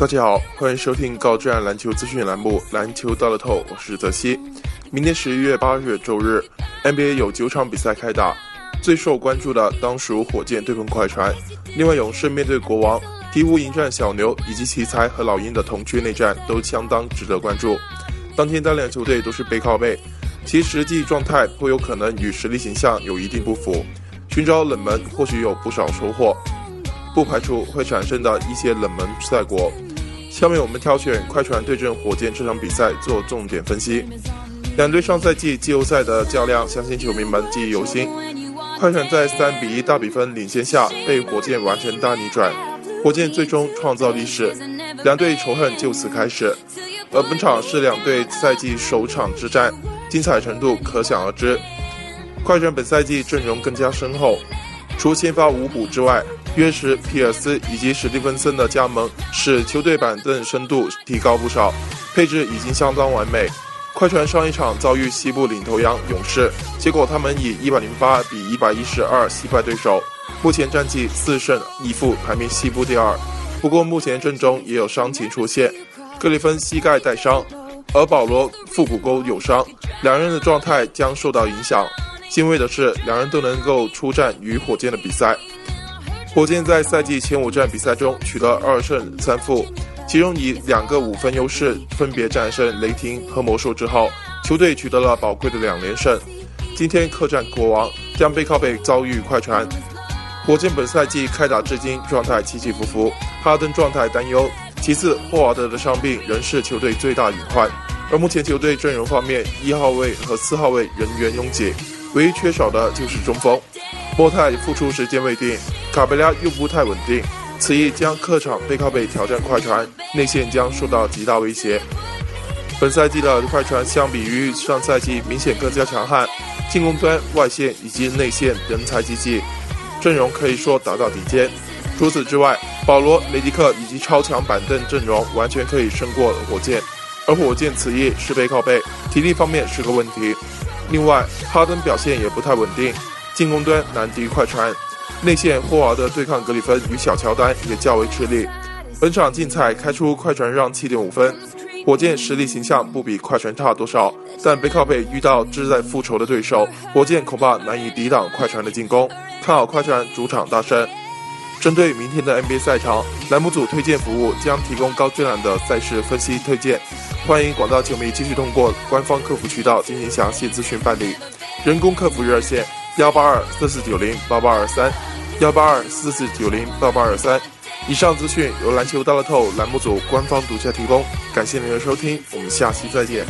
大家好，欢迎收听高质量篮球资讯栏目《篮球到了透》，我是泽西。明天十一月八日周日，NBA 有九场比赛开打，最受关注的当属火箭对碰快船，另外勇士面对国王，鹈鹕迎战小牛，以及奇才和老鹰的同区内战都相当值得关注。当天单两球队都是背靠背，其实际状态颇有可能与实力形象有一定不符，寻找冷门或许有不少收获。不排除会产生的一些冷门赛果。下面我们挑选快船对阵火箭这场比赛做重点分析。两队上赛季季后赛的较量，相信球迷们记忆犹新。快船在三比一大比分领先下，被火箭完成大逆转，火箭最终创造历史，两队仇恨就此开始。而本场是两队赛季首场之战，精彩程度可想而知。快船本赛季阵容更加深厚，除先发五补之外。约什、皮尔斯以及史蒂芬森的加盟，使球队板凳深度提高不少，配置已经相当完美。快船上一场遭遇西部领头羊勇士，结果他们以一百零八比一百一十二惜败对手，目前战绩四胜一负，排名西部第二。不过目前阵中也有伤情出现，格里芬膝盖带伤，而保罗腹股沟有伤，两人的状态将受到影响。欣慰的是，两人都能够出战与火箭的比赛。火箭在赛季前五战比赛中取得二胜三负，其中以两个五分优势分别战胜雷霆和魔术之后，球队取得了宝贵的两连胜。今天客战国王，将背靠背遭遇快船。火箭本赛季开打至今状态起起伏伏，哈登状态担忧，其次霍华德的伤病仍是球队最大隐患。而目前球队阵容方面，一号位和四号位人员拥挤，唯一缺少的就是中锋。莫泰复出时间未定。卡贝拉又不太稳定，此役将客场背靠背挑战快船，内线将受到极大威胁。本赛季的快船相比于上赛季明显更加强悍，进攻端、外线以及内线人才济济，阵容可以说达到顶尖。除此之外，保罗、雷迪克以及超强板凳阵容完全可以胜过火箭，而火箭此役是背靠背，体力方面是个问题。另外，哈登表现也不太稳定，进攻端难敌快船。内线霍华德对抗格里芬与小乔丹也较为吃力。本场竞彩开出快船让七点五分，火箭实力形象不比快船差多少，但背靠背遇到志在复仇的对手，火箭恐怕难以抵挡快船的进攻。看好快船主场大胜。针对明天的 NBA 赛场，栏目组推荐服务将提供高质量的赛事分析推荐，欢迎广大球迷继续通过官方客服渠道进行详细咨询办理。人工客服热线。幺八二四四九零八八二三，幺八二四四九零八八二三。以上资讯由篮球大乐透栏目组官方独家提供，感谢您的收听，我们下期再见。